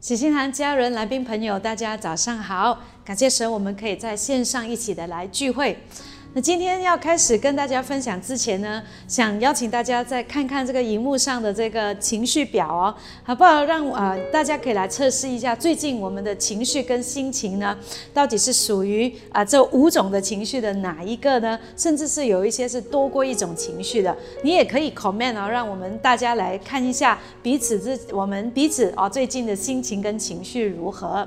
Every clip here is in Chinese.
喜心堂家人、来宾朋友，大家早上好！感谢神，我们可以在线上一起的来聚会。那今天要开始跟大家分享之前呢，想邀请大家再看看这个荧幕上的这个情绪表哦，好不好？让呃大家可以来测试一下，最近我们的情绪跟心情呢，到底是属于啊这五种的情绪的哪一个呢？甚至是有一些是多过一种情绪的，你也可以 comment 哦，让我们大家来看一下彼此之我们彼此哦最近的心情跟情绪如何。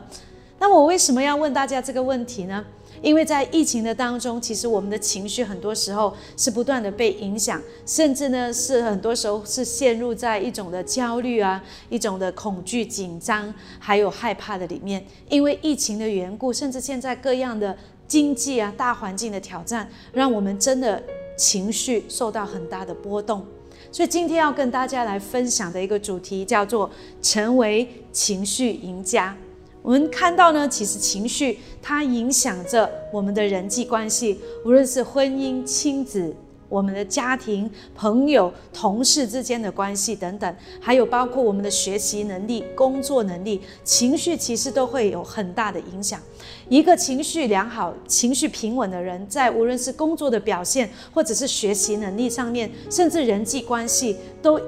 那我为什么要问大家这个问题呢？因为在疫情的当中，其实我们的情绪很多时候是不断的被影响，甚至呢是很多时候是陷入在一种的焦虑啊、一种的恐惧、紧张，还有害怕的里面。因为疫情的缘故，甚至现在各样的经济啊、大环境的挑战，让我们真的情绪受到很大的波动。所以今天要跟大家来分享的一个主题叫做“成为情绪赢家”。我们看到呢，其实情绪它影响着我们的人际关系，无论是婚姻、亲子、我们的家庭、朋友、同事之间的关系等等，还有包括我们的学习能力、工作能力，情绪其实都会有很大的影响。一个情绪良好、情绪平稳的人，在无论是工作的表现，或者是学习能力上面，甚至人际关系都。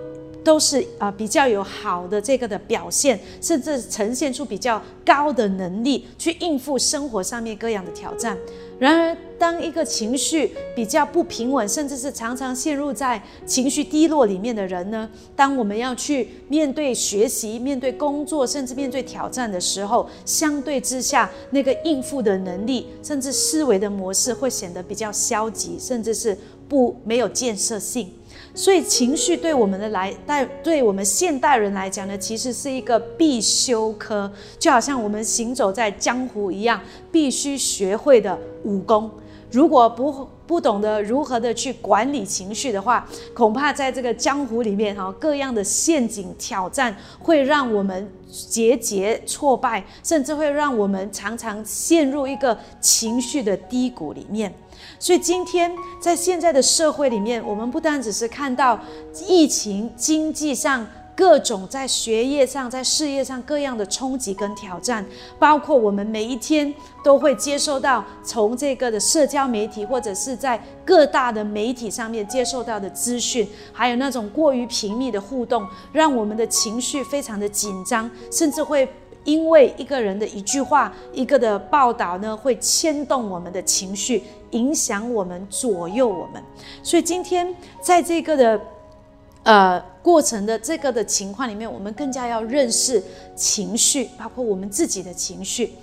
都是啊，比较有好的这个的表现，甚至呈现出比较高的能力去应付生活上面各样的挑战。然而，当一个情绪比较不平稳，甚至是常常陷入在情绪低落里面的人呢，当我们要去面对学习、面对工作，甚至面对挑战的时候，相对之下，那个应付的能力，甚至思维的模式会显得比较消极，甚至是不没有建设性。所以，情绪对我们的来，带对我们现代人来讲呢，其实是一个必修科，就好像我们行走在江湖一样，必须学会的武功。如果不不懂得如何的去管理情绪的话，恐怕在这个江湖里面哈，各样的陷阱挑战会让我们节节挫败，甚至会让我们常常陷入一个情绪的低谷里面。所以今天在现在的社会里面，我们不单只是看到疫情、经济上各种在学业上、在事业上各样的冲击跟挑战，包括我们每一天都会接受到从这个的社交媒体或者是在各大的媒体上面接受到的资讯，还有那种过于频密的互动，让我们的情绪非常的紧张，甚至会。因为一个人的一句话、一个的报道呢，会牵动我们的情绪，影响我们，左右我们。所以今天在这个的呃过程的这个的情况里面，我们更加要认识情绪，包括我们自己的情绪。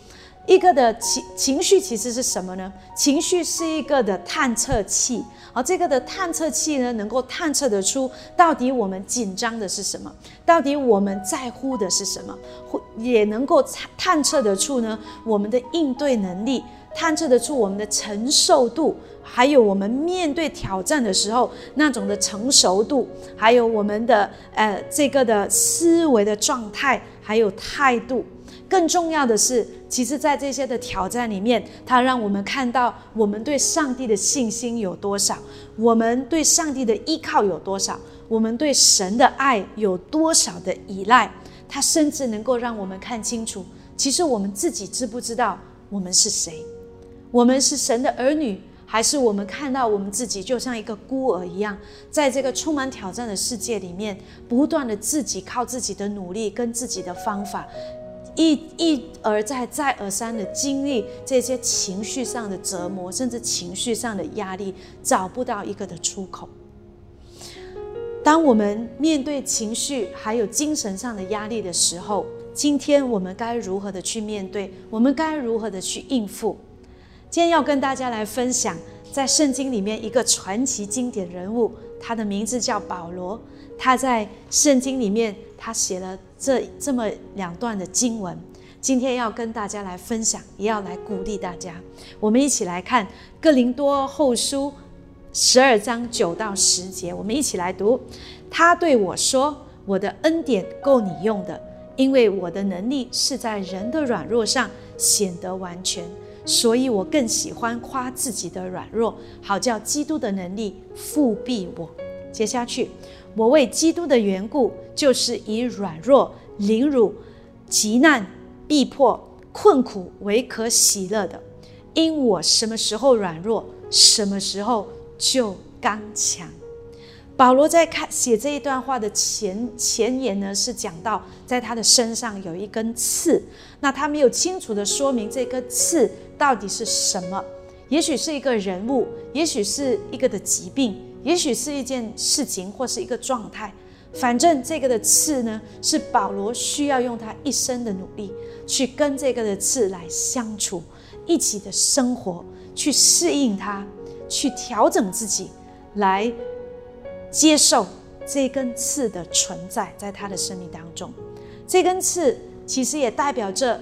一个的情情绪其实是什么呢？情绪是一个的探测器。而这个的探测器呢，能够探测得出到底我们紧张的是什么，到底我们在乎的是什么，或也能够探探测得出呢我们的应对能力，探测得出我们的承受度，还有我们面对挑战的时候那种的成熟度，还有我们的呃这个的思维的状态，还有态度。更重要的是，其实，在这些的挑战里面，它让我们看到我们对上帝的信心有多少，我们对上帝的依靠有多少，我们对神的爱有多少的依赖。它甚至能够让我们看清楚，其实我们自己知不知道我们是谁？我们是神的儿女，还是我们看到我们自己就像一个孤儿一样，在这个充满挑战的世界里面，不断的自己靠自己的努力跟自己的方法。一一而再、再而三的经历这些情绪上的折磨，甚至情绪上的压力，找不到一个的出口。当我们面对情绪还有精神上的压力的时候，今天我们该如何的去面对？我们该如何的去应付？今天要跟大家来分享，在圣经里面一个传奇经典人物，他的名字叫保罗。他在圣经里面，他写了这这么两段的经文，今天要跟大家来分享，也要来鼓励大家。我们一起来看《哥林多后书》十二章九到十节，我们一起来读。他对我说：“我的恩典够你用的，因为我的能力是在人的软弱上显得完全，所以我更喜欢夸自己的软弱，好叫基督的能力复庇我。”接下去。我为基督的缘故，就是以软弱、凌辱、极难、逼迫、困苦为可喜乐的，因我什么时候软弱，什么时候就刚强。保罗在看写这一段话的前前言呢，是讲到在他的身上有一根刺，那他没有清楚的说明这根刺到底是什么，也许是一个人物，也许是一个的疾病，也许是一件事情或是一个状态，反正这个的刺呢，是保罗需要用他一生的努力去跟这个的刺来相处，一起的生活，去适应它，去调整自己，来。接受这根刺的存在，在他的生命当中，这根刺其实也代表着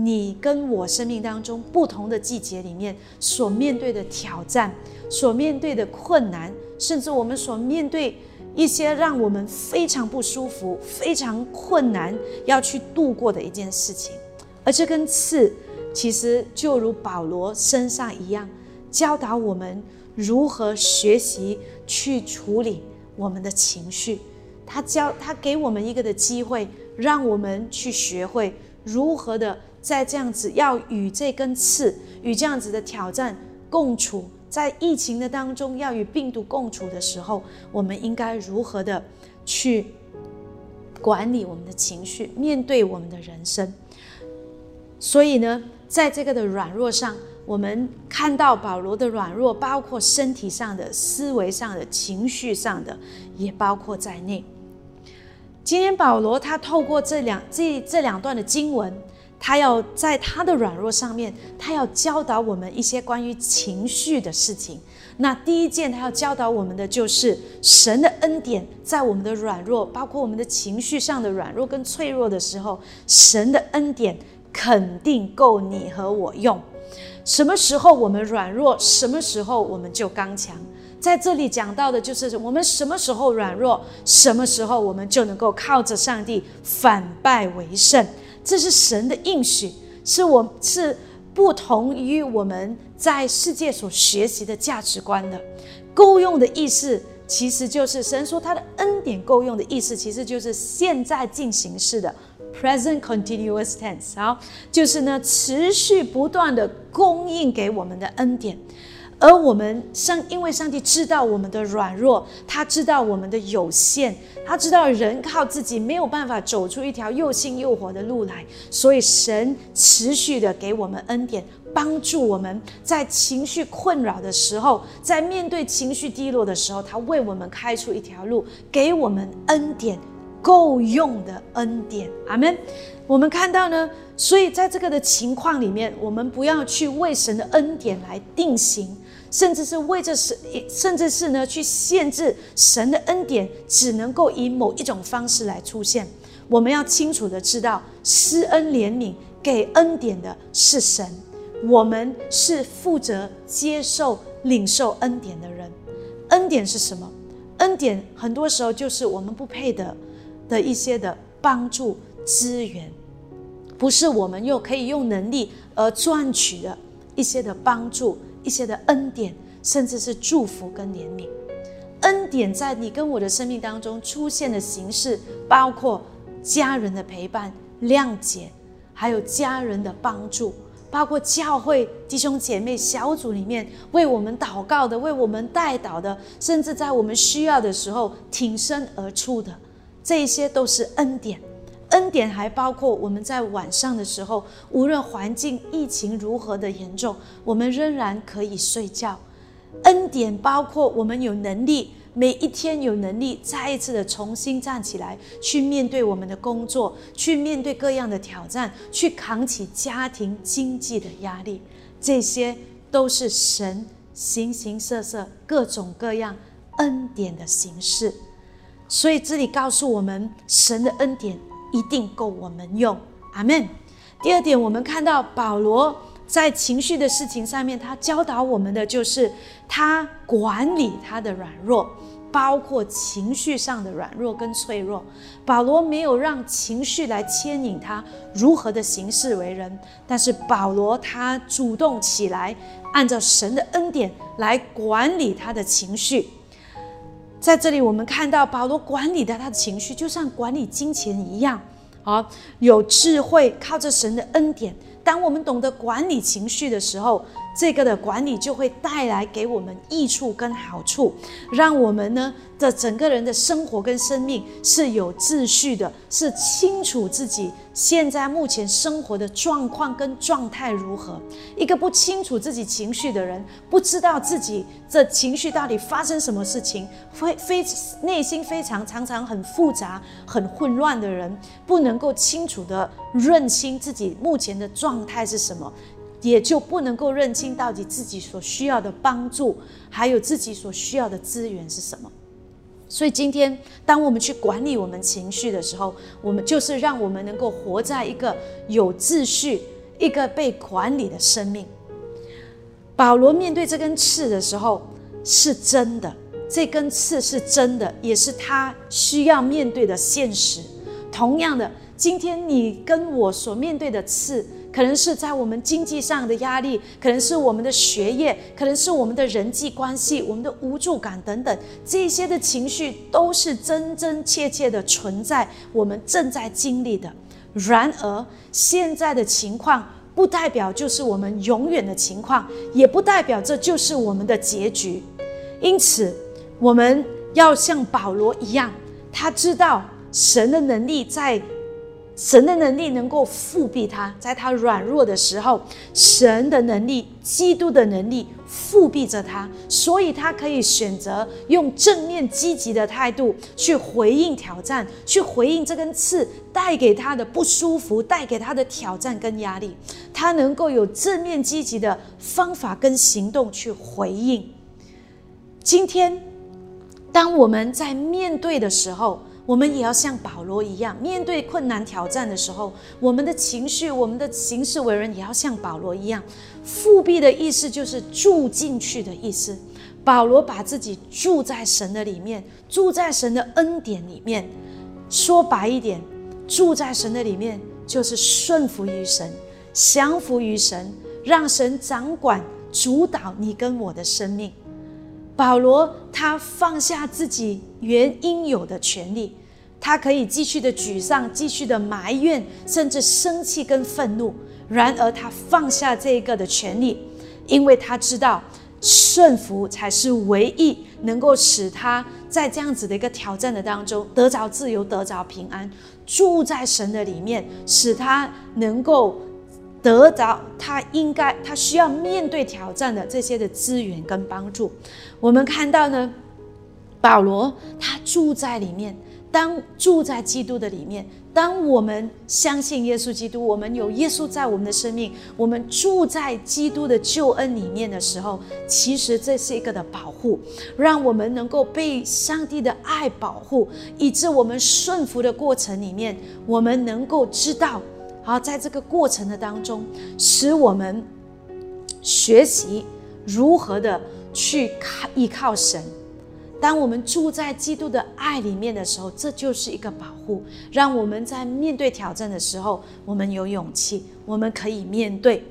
你跟我生命当中不同的季节里面所面对的挑战、所面对的困难，甚至我们所面对一些让我们非常不舒服、非常困难要去度过的一件事情。而这根刺，其实就如保罗身上一样，教导我们如何学习去处理。我们的情绪，他教他给我们一个的机会，让我们去学会如何的在这样子要与这根刺与这样子的挑战共处，在疫情的当中要与病毒共处的时候，我们应该如何的去管理我们的情绪，面对我们的人生。所以呢，在这个的软弱上。我们看到保罗的软弱，包括身体上的、思维上的、情绪上的，也包括在内。今天保罗他透过这两这这两段的经文，他要在他的软弱上面，他要教导我们一些关于情绪的事情。那第一件他要教导我们的就是神的恩典，在我们的软弱，包括我们的情绪上的软弱跟脆弱的时候，神的恩典肯定够你和我用。什么时候我们软弱，什么时候我们就刚强。在这里讲到的就是我们什么时候软弱，什么时候我们就能够靠着上帝反败为胜。这是神的应许，是我是不同于我们在世界所学习的价值观的。够用的意思，其实就是神说他的恩典够用的意思，其实就是现在进行式的。Present continuous tense，好，就是呢，持续不断的供应给我们的恩典，而我们上，因为上帝知道我们的软弱，他知道我们的有限，他知道人靠自己没有办法走出一条又新又活的路来，所以神持续的给我们恩典，帮助我们在情绪困扰的时候，在面对情绪低落的时候，他为我们开出一条路，给我们恩典。够用的恩典，阿门。我们看到呢，所以在这个的情况里面，我们不要去为神的恩典来定型，甚至是为这神，甚至是呢去限制神的恩典只能够以某一种方式来出现。我们要清楚的知道，施恩怜悯给恩典的是神，我们是负责接受领受恩典的人。恩典是什么？恩典很多时候就是我们不配的。的一些的帮助资源，不是我们又可以用能力而赚取的一些的帮助、一些的恩典，甚至是祝福跟怜悯。恩典在你跟我的生命当中出现的形式，包括家人的陪伴、谅解，还有家人的帮助，包括教会弟兄姐妹小组里面为我们祷告的、为我们带导的，甚至在我们需要的时候挺身而出的。这些都是恩典，恩典还包括我们在晚上的时候，无论环境疫情如何的严重，我们仍然可以睡觉。恩典包括我们有能力，每一天有能力再一次的重新站起来，去面对我们的工作，去面对各样的挑战，去扛起家庭经济的压力。这些都是神形形色色、各种各样恩典的形式。所以这里告诉我们，神的恩典一定够我们用，阿门。第二点，我们看到保罗在情绪的事情上面，他教导我们的就是他管理他的软弱，包括情绪上的软弱跟脆弱。保罗没有让情绪来牵引他如何的行事为人，但是保罗他主动起来，按照神的恩典来管理他的情绪。在这里，我们看到保罗管理的他的情绪，就像管理金钱一样。好，有智慧，靠着神的恩典。当我们懂得管理情绪的时候，这个的管理就会带来给我们益处跟好处，让我们呢的整个人的生活跟生命是有秩序的，是清楚自己现在目前生活的状况跟状态如何。一个不清楚自己情绪的人，不知道自己这情绪到底发生什么事情，非非内心非常常常很复杂、很混乱的人，不能够清楚的认清自己目前的状态是什么。也就不能够认清到底自己所需要的帮助，还有自己所需要的资源是什么。所以今天，当我们去管理我们情绪的时候，我们就是让我们能够活在一个有秩序、一个被管理的生命。保罗面对这根刺的时候，是真的，这根刺是真的，也是他需要面对的现实。同样的，今天你跟我所面对的刺。可能是在我们经济上的压力，可能是我们的学业，可能是我们的人际关系，我们的无助感等等，这些的情绪都是真真切切的存在，我们正在经历的。然而，现在的情况不代表就是我们永远的情况，也不代表这就是我们的结局。因此，我们要像保罗一样，他知道神的能力在。神的能力能够复辟他，在他软弱的时候，神的能力、基督的能力复辟着他，所以他可以选择用正面积极的态度去回应挑战，去回应这根刺带给他的不舒服、带给他的挑战跟压力，他能够有正面积极的方法跟行动去回应。今天，当我们在面对的时候，我们也要像保罗一样，面对困难挑战的时候，我们的情绪、我们的行事为人，也要像保罗一样。复辟的意思就是住进去的意思。保罗把自己住在神的里面，住在神的恩典里面。说白一点，住在神的里面，就是顺服于神，降服于神，让神掌管、主导你跟我的生命。保罗他放下自己原应有的权利，他可以继续的沮丧，继续的埋怨，甚至生气跟愤怒。然而他放下这个的权利，因为他知道顺服才是唯一能够使他在这样子的一个挑战的当中得着自由，得着平安，住在神的里面，使他能够。得着他应该他需要面对挑战的这些的资源跟帮助，我们看到呢，保罗他住在里面，当住在基督的里面，当我们相信耶稣基督，我们有耶稣在我们的生命，我们住在基督的救恩里面的时候，其实这是一个的保护，让我们能够被上帝的爱保护，以致我们顺服的过程里面，我们能够知道。好，在这个过程的当中，使我们学习如何的去靠依靠神。当我们住在基督的爱里面的时候，这就是一个保护，让我们在面对挑战的时候，我们有勇气，我们可以面对。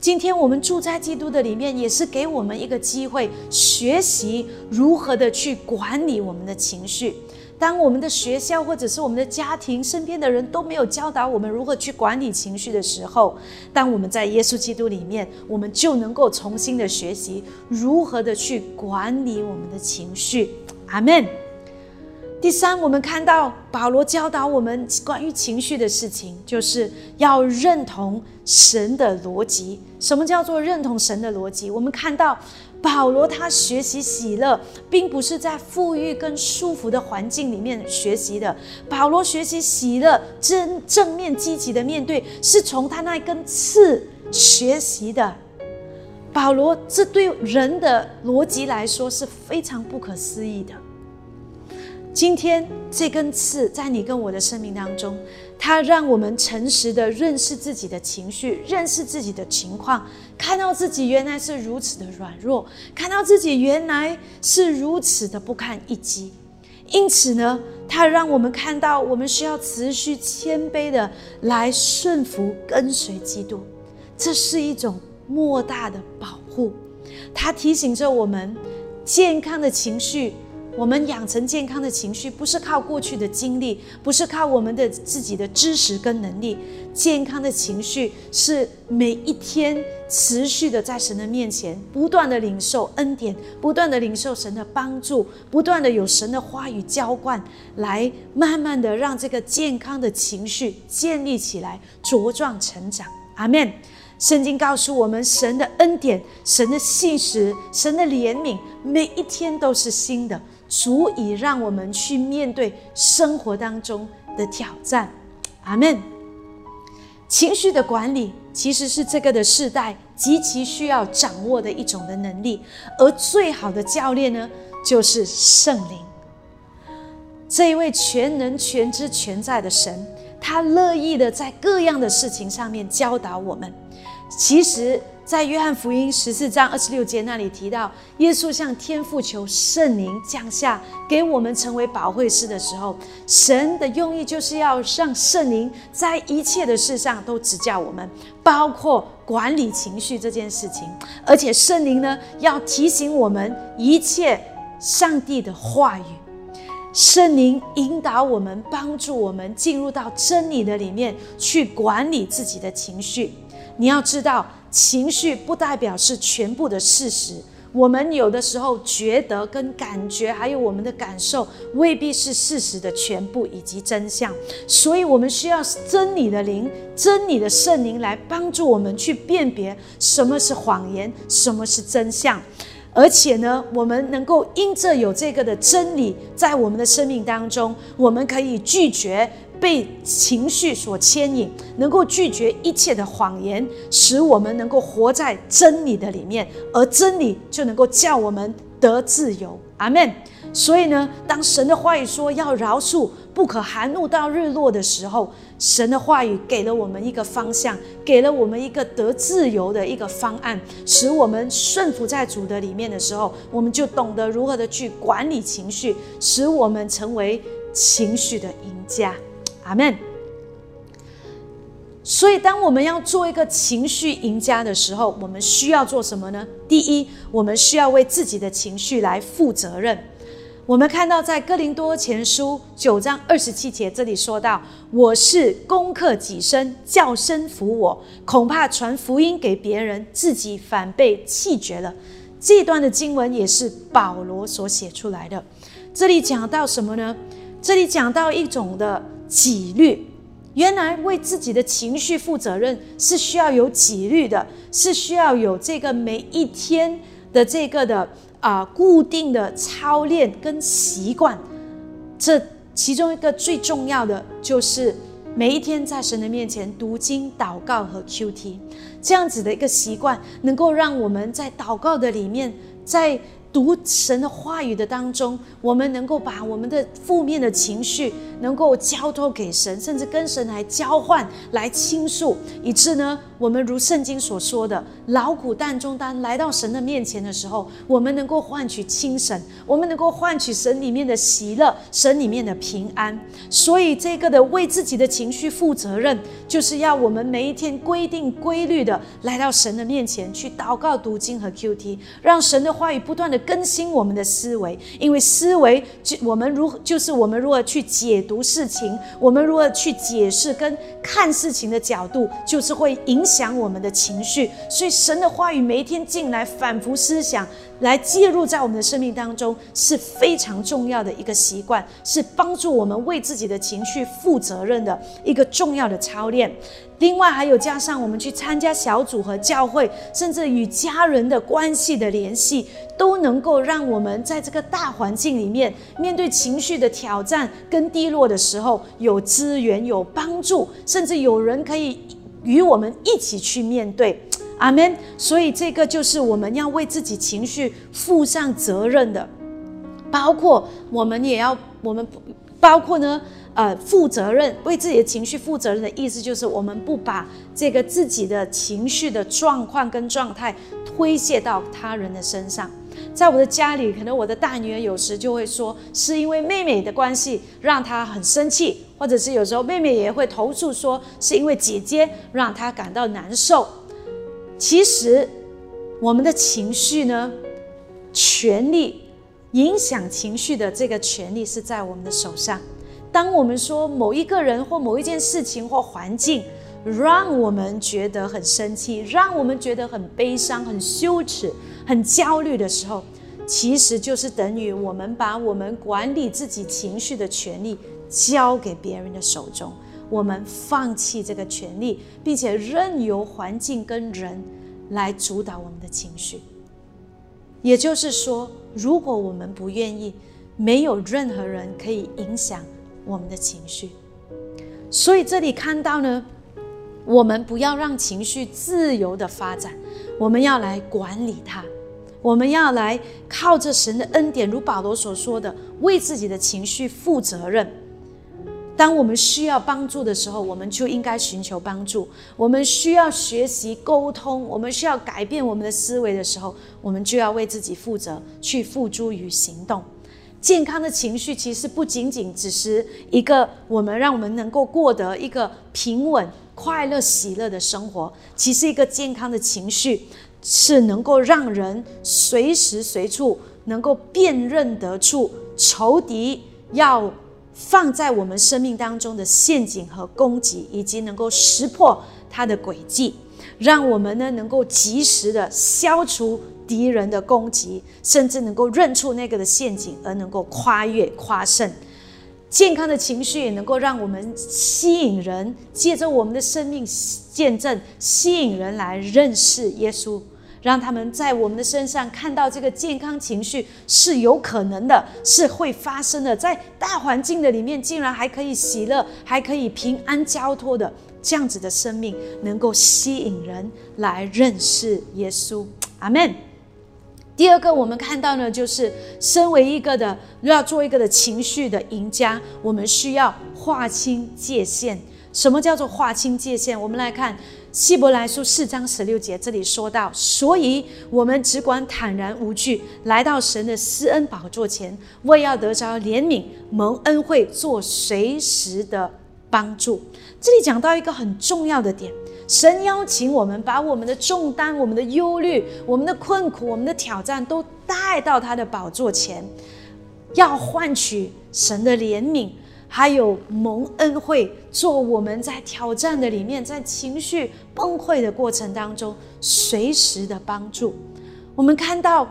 今天我们住在基督的里面，也是给我们一个机会，学习如何的去管理我们的情绪。当我们的学校或者是我们的家庭身边的人都没有教导我们如何去管理情绪的时候，当我们在耶稣基督里面，我们就能够重新的学习如何的去管理我们的情绪。阿门。第三，我们看到保罗教导我们关于情绪的事情，就是要认同神的逻辑。什么叫做认同神的逻辑？我们看到。保罗他学习喜乐，并不是在富裕跟舒服的环境里面学习的。保罗学习喜乐，正正面积极的面对，是从他那根刺学习的。保罗这对人的逻辑来说是非常不可思议的。今天这根刺在你跟我的生命当中。它让我们诚实的认识自己的情绪，认识自己的情况，看到自己原来是如此的软弱，看到自己原来是如此的不堪一击。因此呢，它让我们看到我们需要持续谦卑的来顺服跟随基督，这是一种莫大的保护。它提醒着我们，健康的情绪我们养成健康的情绪，不是靠过去的经历，不是靠我们的自己的知识跟能力。健康的情绪是每一天持续的在神的面前，不断的领受恩典，不断的领受神的帮助，不断的有神的话语浇灌，来慢慢的让这个健康的情绪建立起来，茁壮成长。阿门。圣经告诉我们，神的恩典、神的信实、神的怜悯，每一天都是新的，足以让我们去面对生活当中的挑战。阿门。情绪的管理其实是这个的世代极其需要掌握的一种的能力，而最好的教练呢，就是圣灵。这一位全能、全知、全在的神，他乐意的在各样的事情上面教导我们。其实，在约翰福音十四章二十六节那里提到，耶稣向天父求圣灵降下，给我们成为保惠师的时候，神的用意就是要让圣灵在一切的事上都指教我们，包括管理情绪这件事情。而且圣灵呢，要提醒我们一切上帝的话语，圣灵引导我们，帮助我们进入到真理的里面去管理自己的情绪。你要知道，情绪不代表是全部的事实。我们有的时候觉得跟感觉，还有我们的感受，未必是事实的全部以及真相。所以，我们需要真理的灵、真理的圣灵来帮助我们去辨别什么是谎言，什么是真相。而且呢，我们能够因着有这个的真理在我们的生命当中，我们可以拒绝。被情绪所牵引，能够拒绝一切的谎言，使我们能够活在真理的里面，而真理就能够叫我们得自由。阿门。所以呢，当神的话语说要饶恕，不可含怒到日落的时候，神的话语给了我们一个方向，给了我们一个得自由的一个方案，使我们顺服在主的里面的时候，我们就懂得如何的去管理情绪，使我们成为情绪的赢家。阿门。所以，当我们要做一个情绪赢家的时候，我们需要做什么呢？第一，我们需要为自己的情绪来负责任。我们看到在哥林多前书九章二十七节这里说到：“我是攻克己身，叫身服我，恐怕传福音给别人，自己反被弃绝了。”这段的经文也是保罗所写出来的。这里讲到什么呢？这里讲到一种的。纪律，原来为自己的情绪负责任是需要有纪律的，是需要有这个每一天的这个的啊固定的操练跟习惯。这其中一个最重要的就是每一天在神的面前读经、祷告和 Q T，这样子的一个习惯，能够让我们在祷告的里面，在。读神的话语的当中，我们能够把我们的负面的情绪能够交托给神，甚至跟神来交换、来倾诉，以致呢，我们如圣经所说的，劳苦担中担来到神的面前的时候，我们能够换取清神，我们能够换取神里面的喜乐，神里面的平安。所以，这个的为自己的情绪负责任，就是要我们每一天规定规律的来到神的面前去祷告、读经和 Q T，让神的话语不断的更新我们的思维，因为思维就我们如就是我们如何去解读事情，我们如何去解释跟看事情的角度，就是会影响我们的情绪。所以神的话语每一天进来，反复思想。来介入在我们的生命当中是非常重要的一个习惯，是帮助我们为自己的情绪负责任的一个重要的操练。另外，还有加上我们去参加小组和教会，甚至与家人的关系的联系，都能够让我们在这个大环境里面，面对情绪的挑战跟低落的时候，有资源、有帮助，甚至有人可以与我们一起去面对。阿门。所以这个就是我们要为自己情绪负上责任的，包括我们也要我们包括呢，呃，负责任为自己的情绪负责任的意思就是我们不把这个自己的情绪的状况跟状态推卸到他人的身上。在我的家里，可能我的大女儿有时就会说，是因为妹妹的关系让她很生气，或者是有时候妹妹也会投诉说，是因为姐姐让她感到难受。其实，我们的情绪呢，权利影响情绪的这个权利是在我们的手上。当我们说某一个人或某一件事情或环境让我们觉得很生气，让我们觉得很悲伤、很羞耻、很焦虑的时候，其实就是等于我们把我们管理自己情绪的权利交给别人的手中，我们放弃这个权利，并且任由环境跟人来主导我们的情绪。也就是说，如果我们不愿意，没有任何人可以影响我们的情绪。所以这里看到呢，我们不要让情绪自由的发展，我们要来管理它，我们要来靠着神的恩典，如保罗所说的，为自己的情绪负责任。当我们需要帮助的时候，我们就应该寻求帮助；我们需要学习沟通，我们需要改变我们的思维的时候，我们就要为自己负责，去付诸于行动。健康的情绪其实不仅仅只是一个我们让我们能够过得一个平稳、快乐、喜乐的生活。其实，一个健康的情绪是能够让人随时随处能够辨认得出仇敌要。放在我们生命当中的陷阱和攻击，以及能够识破它的轨迹，让我们呢能够及时的消除敌人的攻击，甚至能够认出那个的陷阱，而能够跨越、跨胜。健康的情绪也能够让我们吸引人，借着我们的生命见证，吸引人来认识耶稣。让他们在我们的身上看到这个健康情绪是有可能的，是会发生的。在大环境的里面，竟然还可以喜乐，还可以平安交托的这样子的生命，能够吸引人来认识耶稣。阿门。第二个，我们看到呢，就是身为一个的要做一个的情绪的赢家，我们需要划清界限。什么叫做划清界限？我们来看。希伯来书四章十六节，这里说到，所以我们只管坦然无惧，来到神的施恩宝座前，为要得着怜悯、蒙恩惠、做随时的帮助。这里讲到一个很重要的点，神邀请我们把我们的重担、我们的忧虑、我们的困苦、我们的挑战，都带到他的宝座前，要换取神的怜悯。还有蒙恩惠，做我们在挑战的里面，在情绪崩溃的过程当中，随时的帮助。我们看到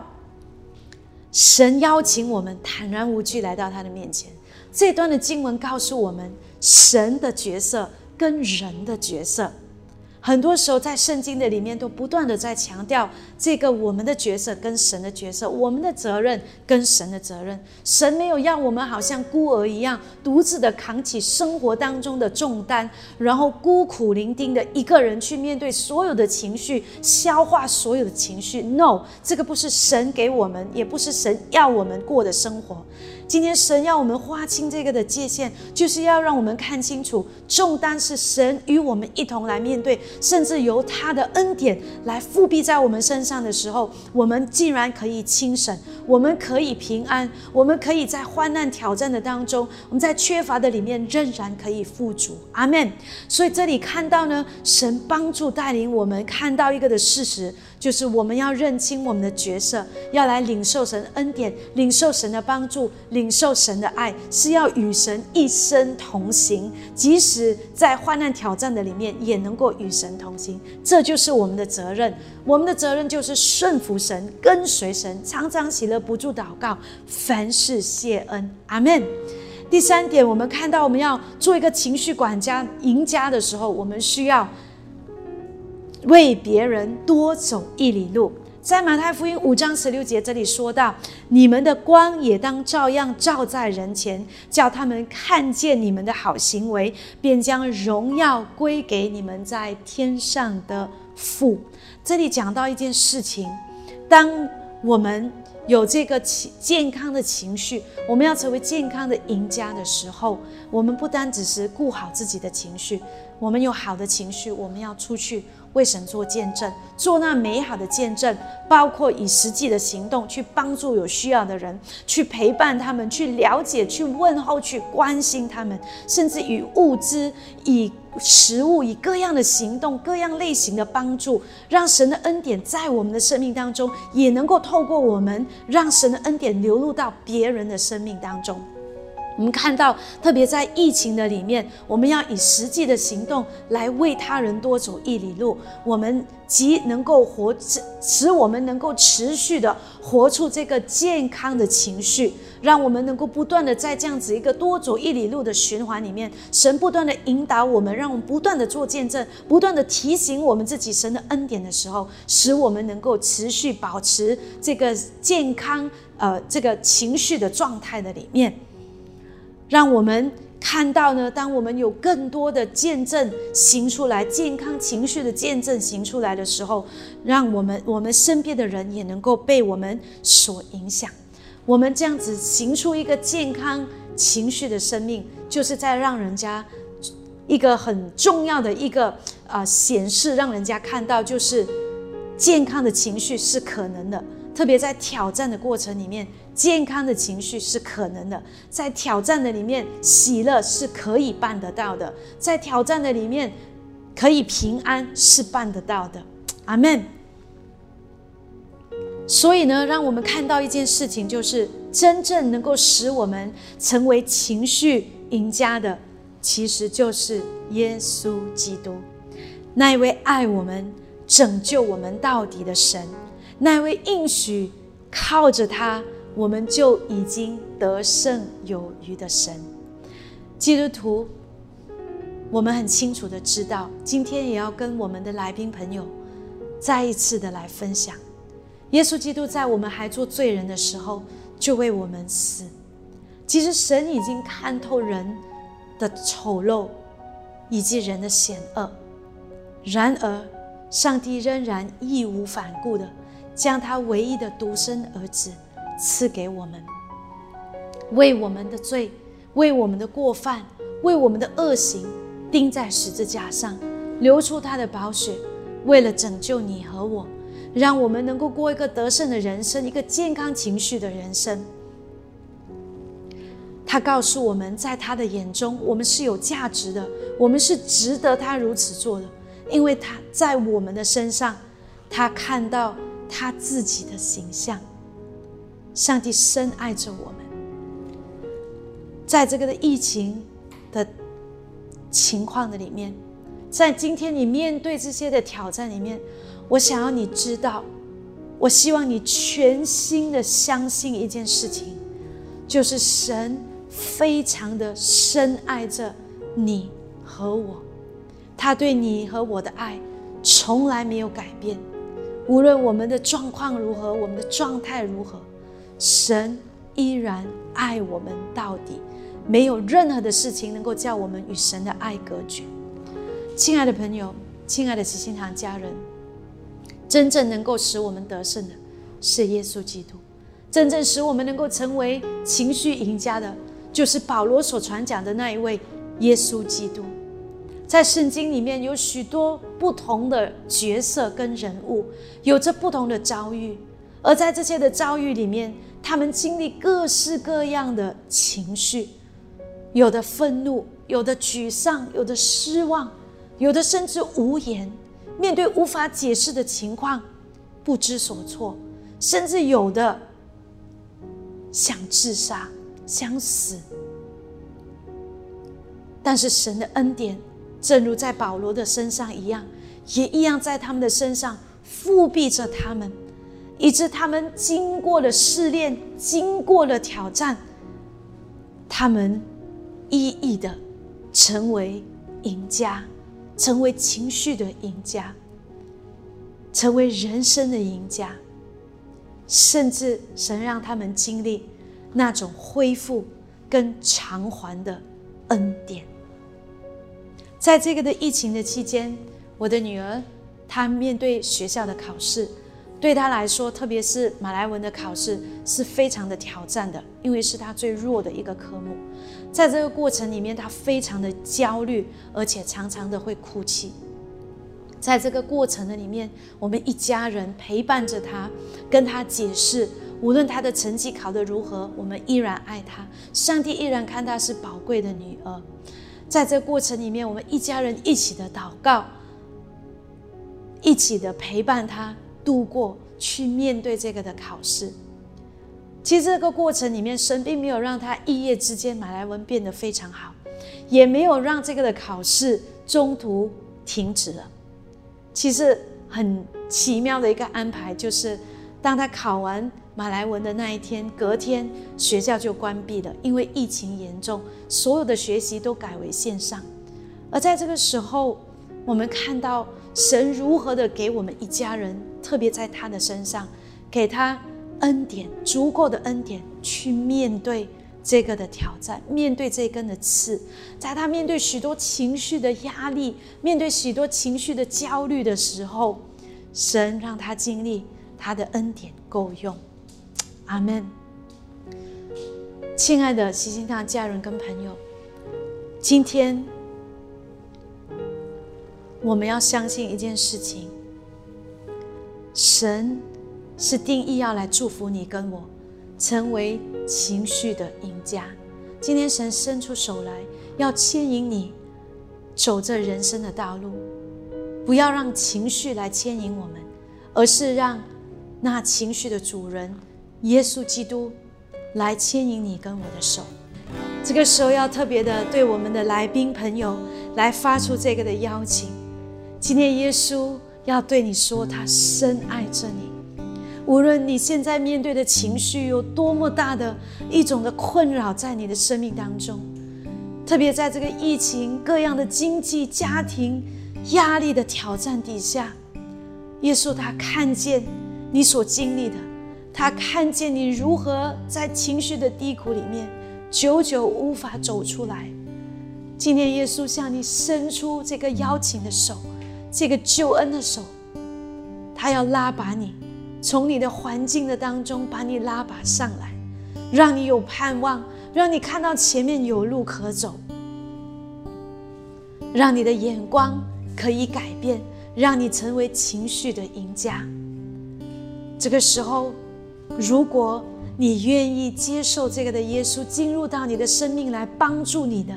神邀请我们坦然无惧来到他的面前。这段的经文告诉我们，神的角色跟人的角色。很多时候，在圣经的里面都不断的在强调这个我们的角色跟神的角色，我们的责任跟神的责任。神没有让我们好像孤儿一样，独自的扛起生活当中的重担，然后孤苦伶仃的一个人去面对所有的情绪，消化所有的情绪。No，这个不是神给我们，也不是神要我们过的生活。今天神要我们划清这个的界限，就是要让我们看清楚，重担是神与我们一同来面对，甚至由他的恩典来复辟在我们身上的时候，我们竟然可以轻省，我们可以平安，我们可以在患难挑战的当中，我们在缺乏的里面仍然可以富足。阿门。所以这里看到呢，神帮助带领我们看到一个的事实。就是我们要认清我们的角色，要来领受神恩典，领受神的帮助，领受神的爱，是要与神一生同行，即使在患难挑战的里面，也能够与神同行。这就是我们的责任。我们的责任就是顺服神，跟随神，常常喜乐不住祷告，凡事谢恩。阿门。第三点，我们看到我们要做一个情绪管家、赢家的时候，我们需要。为别人多走一里路，在马太福音五章十六节这里说到：“你们的光也当照样照在人前，叫他们看见你们的好行为，便将荣耀归给你们在天上的父。”这里讲到一件事情：当我们有这个情健康的情绪，我们要成为健康的赢家的时候，我们不单只是顾好自己的情绪。我们有好的情绪，我们要出去为神做见证，做那美好的见证，包括以实际的行动去帮助有需要的人，去陪伴他们，去了解，去问候，去关心他们，甚至以物资、以食物、以各样的行动、各样类型的帮助，让神的恩典在我们的生命当中，也能够透过我们，让神的恩典流入到别人的生命当中。我们看到，特别在疫情的里面，我们要以实际的行动来为他人多走一里路。我们即能够活，使我们能够持续的活出这个健康的情绪，让我们能够不断的在这样子一个多走一里路的循环里面，神不断的引导我们，让我们不断的做见证，不断的提醒我们自己神的恩典的时候，使我们能够持续保持这个健康，呃，这个情绪的状态的里面。让我们看到呢，当我们有更多的见证行出来，健康情绪的见证行出来的时候，让我们我们身边的人也能够被我们所影响。我们这样子行出一个健康情绪的生命，就是在让人家一个很重要的一个啊显示，让人家看到，就是健康的情绪是可能的。特别在挑战的过程里面，健康的情绪是可能的。在挑战的里面，喜乐是可以办得到的。在挑战的里面，可以平安是办得到的。阿门。所以呢，让我们看到一件事情，就是真正能够使我们成为情绪赢家的，其实就是耶稣基督，那一位爱我们、拯救我们到底的神。那位应许靠着他，我们就已经得胜有余的神。基督徒，我们很清楚的知道，今天也要跟我们的来宾朋友再一次的来分享，耶稣基督在我们还做罪人的时候就为我们死。其实神已经看透人的丑陋以及人的险恶，然而上帝仍然义无反顾的。将他唯一的独生儿子赐给我们，为我们的罪，为我们的过犯，为我们的恶行钉在十字架上，流出他的宝血，为了拯救你和我，让我们能够过一个得胜的人生，一个健康情绪的人生。他告诉我们在他的眼中，我们是有价值的，我们是值得他如此做的，因为他在我们的身上，他看到。他自己的形象，上帝深爱着我们。在这个的疫情的情况的里面，在今天你面对这些的挑战里面，我想要你知道，我希望你全心的相信一件事情，就是神非常的深爱着你和我，他对你和我的爱从来没有改变。无论我们的状况如何，我们的状态如何，神依然爱我们到底，没有任何的事情能够叫我们与神的爱隔绝。亲爱的朋友，亲爱的喜心堂家人，真正能够使我们得胜的，是耶稣基督；真正使我们能够成为情绪赢家的，就是保罗所传讲的那一位耶稣基督。在圣经里面有许多不同的角色跟人物，有着不同的遭遇，而在这些的遭遇里面，他们经历各式各样的情绪，有的愤怒，有的沮丧，有的失望，有的甚至无言，面对无法解释的情况，不知所措，甚至有的想自杀、想死。但是神的恩典。正如在保罗的身上一样，也一样在他们的身上复辟着他们，以致他们经过了试炼，经过了挑战，他们一一的成为赢家，成为情绪的赢家，成为人生的赢家，甚至神让他们经历那种恢复跟偿还的恩典。在这个的疫情的期间，我的女儿她面对学校的考试，对她来说，特别是马来文的考试是非常的挑战的，因为是她最弱的一个科目。在这个过程里面，她非常的焦虑，而且常常的会哭泣。在这个过程的里面，我们一家人陪伴着她，跟她解释，无论他的成绩考得如何，我们依然爱他。上帝依然看他是宝贵的女儿。在这过程里面，我们一家人一起的祷告，一起的陪伴他度过，去面对这个的考试。其实这个过程里面，神并没有让他一夜之间马来文变得非常好，也没有让这个的考试中途停止了。其实很奇妙的一个安排，就是当他考完马来文的那一天，隔天学校就关闭了，因为疫情严重，所有的学习都改为线上。而在这个时候，我们看到神如何的给我们一家人，特别在他的身上，给他恩典，足够的恩典去面对。这个的挑战，面对这根的刺，在他面对许多情绪的压力，面对许多情绪的焦虑的时候，神让他经历他的恩典够用。阿门。亲爱的西心堂家人跟朋友，今天我们要相信一件事情：神是定义要来祝福你跟我。成为情绪的赢家。今天神伸出手来，要牵引你走这人生的道路，不要让情绪来牵引我们，而是让那情绪的主人耶稣基督来牵引你跟我的手。这个时候要特别的对我们的来宾朋友来发出这个的邀请。今天耶稣要对你说，他深爱着你。无论你现在面对的情绪有多么大的一种的困扰，在你的生命当中，特别在这个疫情各样的经济、家庭压力的挑战底下，耶稣他看见你所经历的，他看见你如何在情绪的低谷里面久久无法走出来。今天，耶稣向你伸出这个邀请的手，这个救恩的手，他要拉拔你。从你的环境的当中把你拉拔上来，让你有盼望，让你看到前面有路可走，让你的眼光可以改变，让你成为情绪的赢家。这个时候，如果你愿意接受这个的耶稣进入到你的生命来帮助你的，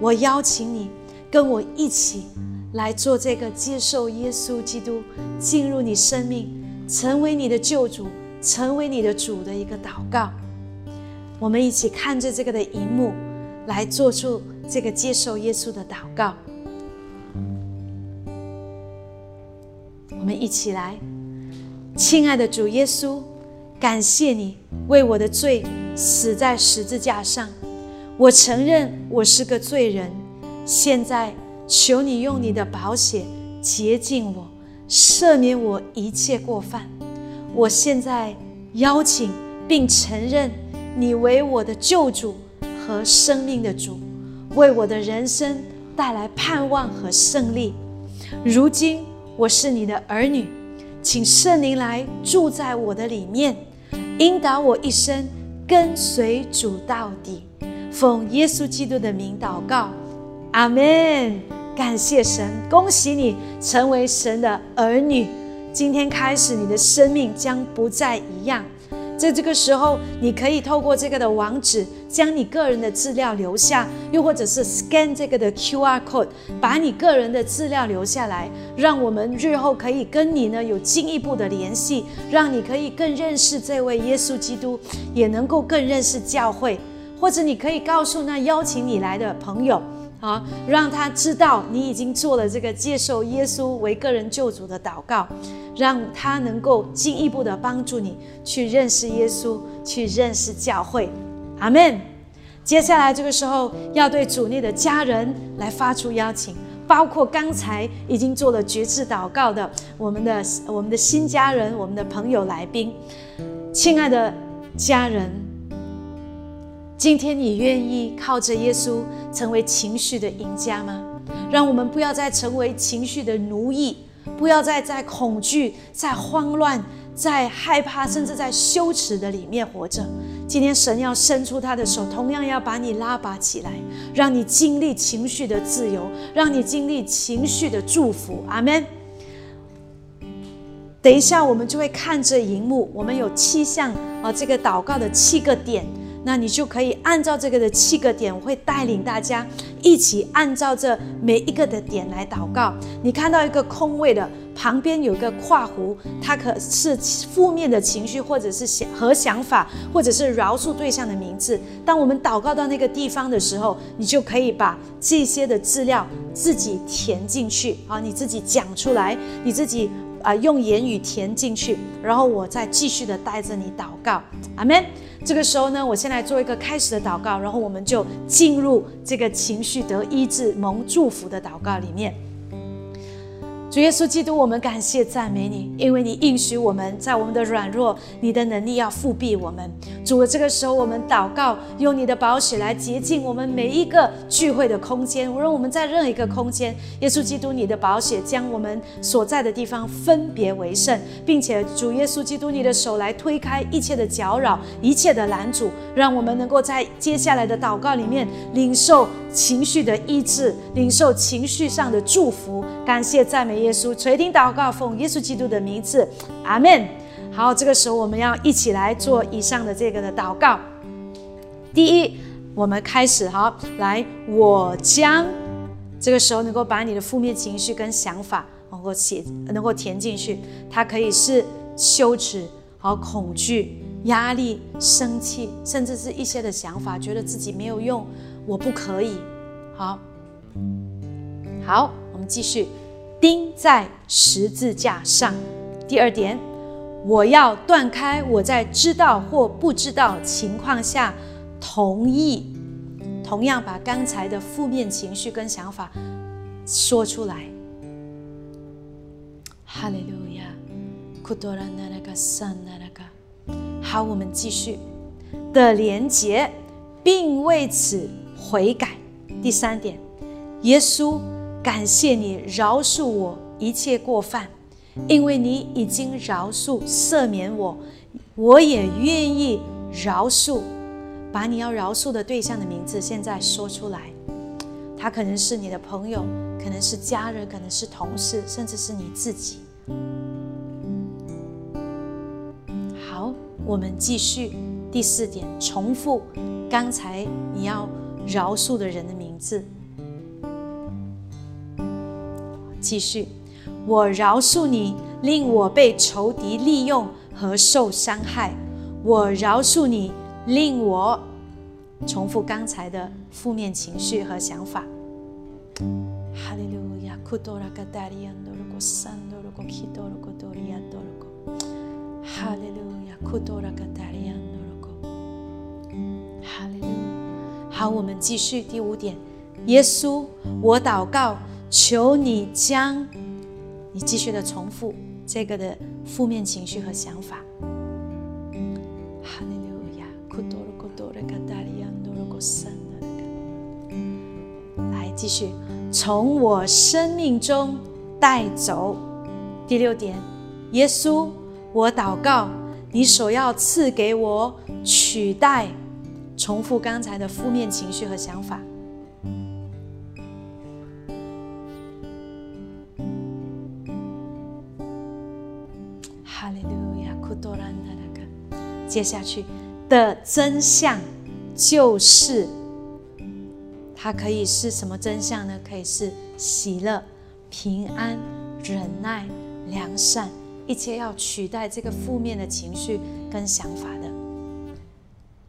我邀请你跟我一起来做这个接受耶稣基督进入你生命。成为你的救主，成为你的主的一个祷告。我们一起看着这个的荧幕，来做出这个接受耶稣的祷告。我们一起来，亲爱的主耶稣，感谢你为我的罪死在十字架上。我承认我是个罪人，现在求你用你的宝血洁净我。赦免我一切过犯，我现在邀请并承认你为我的救主和生命的主，为我的人生带来盼望和胜利。如今我是你的儿女，请圣灵来住在我的里面，引导我一生跟随主到底。奉耶稣基督的名祷告，阿门。感谢神，恭喜你成为神的儿女。今天开始，你的生命将不再一样。在这个时候，你可以透过这个的网址，将你个人的资料留下，又或者是 scan 这个的 QR code，把你个人的资料留下来，让我们日后可以跟你呢有进一步的联系，让你可以更认识这位耶稣基督，也能够更认识教会，或者你可以告诉那邀请你来的朋友。啊，让他知道你已经做了这个接受耶稣为个人救主的祷告，让他能够进一步的帮助你去认识耶稣，去认识教会。阿门。接下来这个时候要对主内的家人来发出邀请，包括刚才已经做了绝志祷告的我们的我们的新家人、我们的朋友来宾，亲爱的家人。今天你愿意靠着耶稣成为情绪的赢家吗？让我们不要再成为情绪的奴役，不要再在恐惧、在慌乱、在害怕，甚至在羞耻的里面活着。今天神要伸出他的手，同样要把你拉拔起来，让你经历情绪的自由，让你经历情绪的祝福。阿门。等一下，我们就会看这荧幕，我们有七项啊，这个祷告的七个点。那你就可以按照这个的七个点，我会带领大家一起按照这每一个的点来祷告。你看到一个空位的旁边有个括弧，它可是负面的情绪，或者是想和想法，或者是饶恕对象的名字。当我们祷告到那个地方的时候，你就可以把这些的资料自己填进去啊，你自己讲出来，你自己啊用言语填进去，然后我再继续的带着你祷告。阿门。这个时候呢，我先来做一个开始的祷告，然后我们就进入这个情绪得医治、蒙祝福的祷告里面。主耶稣基督，我们感谢赞美你，因为你应许我们在我们的软弱，你的能力要复辟我们。主，这个时候我们祷告，用你的宝血来洁净我们每一个聚会的空间。无论我们在任何一个空间，耶稣基督，你的宝血将我们所在的地方分别为圣，并且主耶稣基督，你的手来推开一切的搅扰，一切的拦阻，让我们能够在接下来的祷告里面领受情绪的医治，领受情绪上的祝福。感谢赞美。耶稣垂听祷告，奉耶稣基督的名字，阿门。好，这个时候我们要一起来做以上的这个的祷告。第一，我们开始，好，来，我将这个时候能够把你的负面情绪跟想法能够写，能够填进去。它可以是羞耻、和恐惧、压力、生气，甚至是一些的想法，觉得自己没有用，我不可以。好，好，我们继续。钉在十字架上。第二点，我要断开我在知道或不知道情况下同意，同样把刚才的负面情绪跟想法说出来。哈利路亚，库多拉那那个圣那那个。好，我们继续的连接，并为此悔改。第三点，耶稣。感谢你饶恕我一切过犯，因为你已经饶恕赦免我，我也愿意饶恕。把你要饶恕的对象的名字现在说出来，他可能是你的朋友，可能是家人，可能是同事，甚至是你自己。好，我们继续第四点，重复刚才你要饶恕的人的名字。继续，我饶恕你，令我被仇敌利用和受伤害。我饶恕你，令我重复刚才的负面情绪和想法。哈利路亚，库多拉格达利安多罗古山多罗古基多罗古多利亚多罗古。哈利路亚，库多拉格达利安多罗古。哈利路亚。好，我们继续第五点。耶稣，我祷告。求你将你继续的重复这个的负面情绪和想法。哈利路亚，来继续从我生命中带走。第六点，耶稣，我祷告你所要赐给我取代，重复刚才的负面情绪和想法。哈利路亚，库多兰的那个接下去的真相就是，它可以是什么真相呢？可以是喜乐、平安、忍耐、良善，一切要取代这个负面的情绪跟想法的。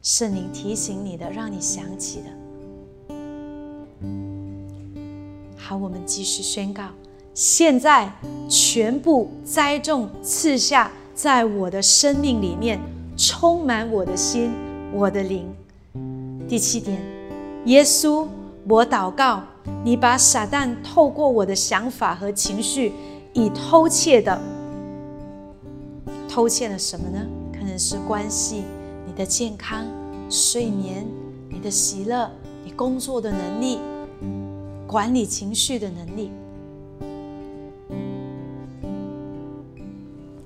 是您提醒你的，让你想起的。好，我们继续宣告：现在全部栽种、赐下在我的生命里面。充满我的心，我的灵。第七点，耶稣，我祷告，你把撒旦透过我的想法和情绪，以偷窃的，偷窃了什么呢？可能是关系、你的健康、睡眠、你的喜乐、你工作的能力、管理情绪的能力。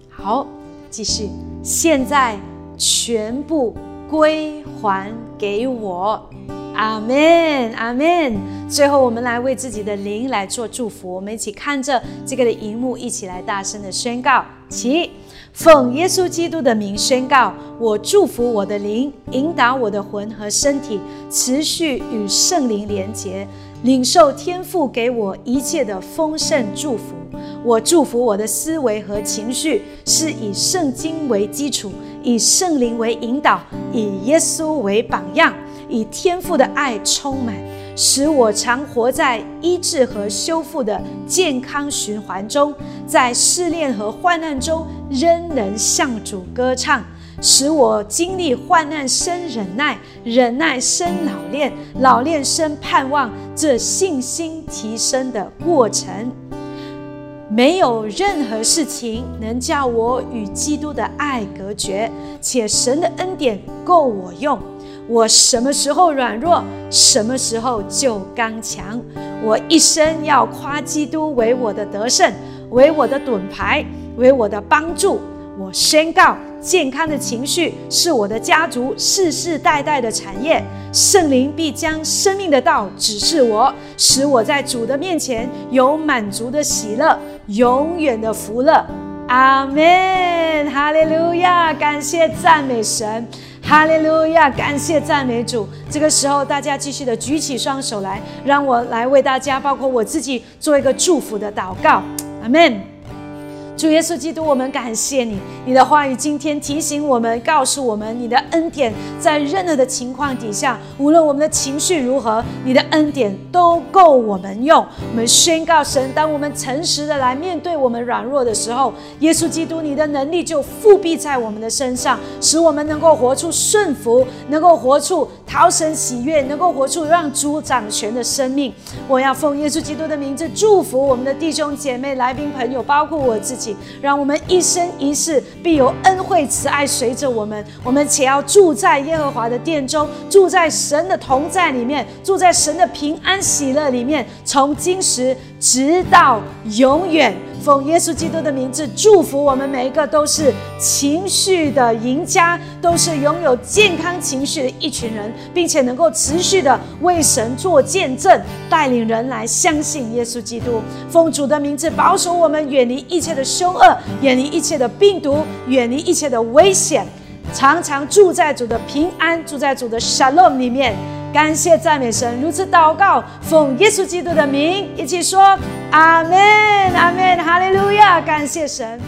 好，继续，现在。全部归还给我。阿门，阿门。最后，我们来为自己的灵来做祝福。我们一起看着这个的荧幕，一起来大声的宣告：起，奉耶稣基督的名宣告，我祝福我的灵，引导我的魂和身体，持续与圣灵连结，领受天父给我一切的丰盛祝福。我祝福我的思维和情绪是以圣经为基础，以圣灵为引导，以耶稣为榜样。以天赋的爱充满，使我常活在医治和修复的健康循环中，在试炼和患难中仍能向主歌唱，使我经历患难生忍耐，忍耐生老练，老练生盼望，这信心提升的过程。没有任何事情能叫我与基督的爱隔绝，且神的恩典够我用。我什么时候软弱，什么时候就刚强。我一生要夸基督为我的得胜，为我的盾牌，为我的帮助。我宣告，健康的情绪是我的家族世世代代的产业。圣灵必将生命的道指示我，使我在主的面前有满足的喜乐，永远的福乐。阿门，哈利路亚，感谢赞美神。哈利路亚！感谢赞美主。这个时候，大家继续的举起双手来，让我来为大家，包括我自己，做一个祝福的祷告。阿门。主耶稣基督，我们感谢你，你的话语今天提醒我们，告诉我们你的恩典在任何的情况底下，无论我们的情绪如何，你的恩典都够我们用。我们宣告神，当我们诚实的来面对我们软弱的时候，耶稣基督，你的能力就复辟在我们的身上，使我们能够活出顺服，能够活出逃神喜悦，能够活出让主掌权的生命。我要奉耶稣基督的名字祝福我们的弟兄姐妹、来宾朋友，包括我自己让我们一生一世必有恩惠慈爱随着我们，我们且要住在耶和华的殿中，住在神的同在里面，住在神的平安喜乐里面，从今时直到永远。奉耶稣基督的名字祝福我们每一个，都是情绪的赢家，都是拥有健康情绪的一群人，并且能够持续的为神做见证，带领人来相信耶稣基督。奉主的名字保守我们，远离一切的凶恶，远离一切的病毒，远离一切的危险，常常住在主的平安，住在主的沙漏里面。感谢赞美神，如此祷告，奉耶稣基督的名，一起说阿门，阿门，哈利路亚！感谢神。